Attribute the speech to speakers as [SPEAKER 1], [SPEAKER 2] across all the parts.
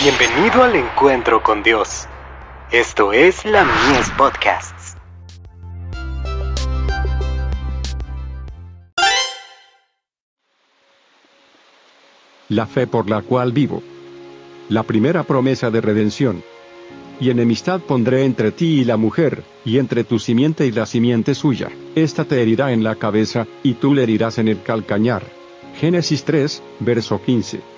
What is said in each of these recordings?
[SPEAKER 1] Bienvenido al encuentro con Dios. Esto es la Mies Podcasts.
[SPEAKER 2] La fe por la cual vivo. La primera promesa de redención. Y enemistad pondré entre ti y la mujer, y entre tu simiente y la simiente suya. Esta te herirá en la cabeza, y tú le herirás en el calcañar. Génesis 3, verso 15.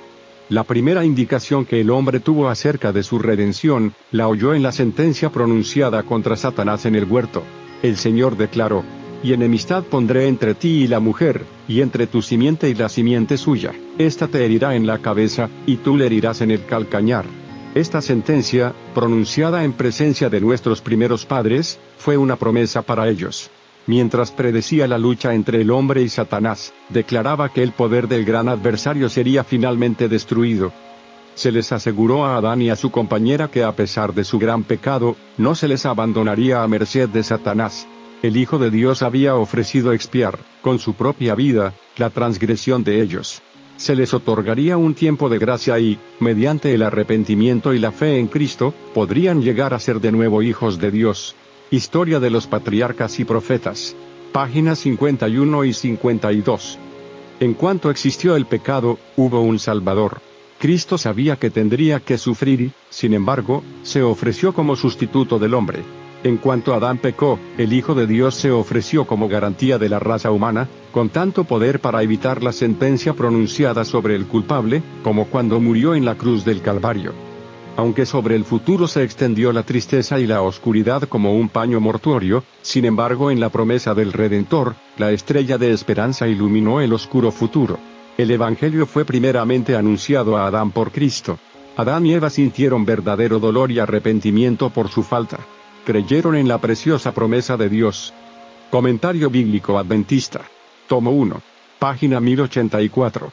[SPEAKER 2] La primera indicación que el hombre tuvo acerca de su redención, la oyó en la sentencia pronunciada contra Satanás en el huerto. El Señor declaró, y enemistad pondré entre ti y la mujer, y entre tu simiente y la simiente suya. Esta te herirá en la cabeza, y tú le herirás en el calcañar. Esta sentencia, pronunciada en presencia de nuestros primeros padres, fue una promesa para ellos. Mientras predecía la lucha entre el hombre y Satanás, declaraba que el poder del gran adversario sería finalmente destruido. Se les aseguró a Adán y a su compañera que a pesar de su gran pecado, no se les abandonaría a merced de Satanás. El Hijo de Dios había ofrecido expiar, con su propia vida, la transgresión de ellos se les otorgaría un tiempo de gracia y, mediante el arrepentimiento y la fe en Cristo, podrían llegar a ser de nuevo hijos de Dios. Historia de los patriarcas y profetas. Páginas 51 y 52. En cuanto existió el pecado, hubo un Salvador. Cristo sabía que tendría que sufrir y, sin embargo, se ofreció como sustituto del hombre. En cuanto Adán pecó, el Hijo de Dios se ofreció como garantía de la raza humana, con tanto poder para evitar la sentencia pronunciada sobre el culpable, como cuando murió en la cruz del Calvario. Aunque sobre el futuro se extendió la tristeza y la oscuridad como un paño mortuorio, sin embargo en la promesa del Redentor, la estrella de esperanza iluminó el oscuro futuro. El Evangelio fue primeramente anunciado a Adán por Cristo. Adán y Eva sintieron verdadero dolor y arrepentimiento por su falta creyeron en la preciosa promesa de Dios. Comentario Bíblico Adventista. Tomo 1. Página 1084.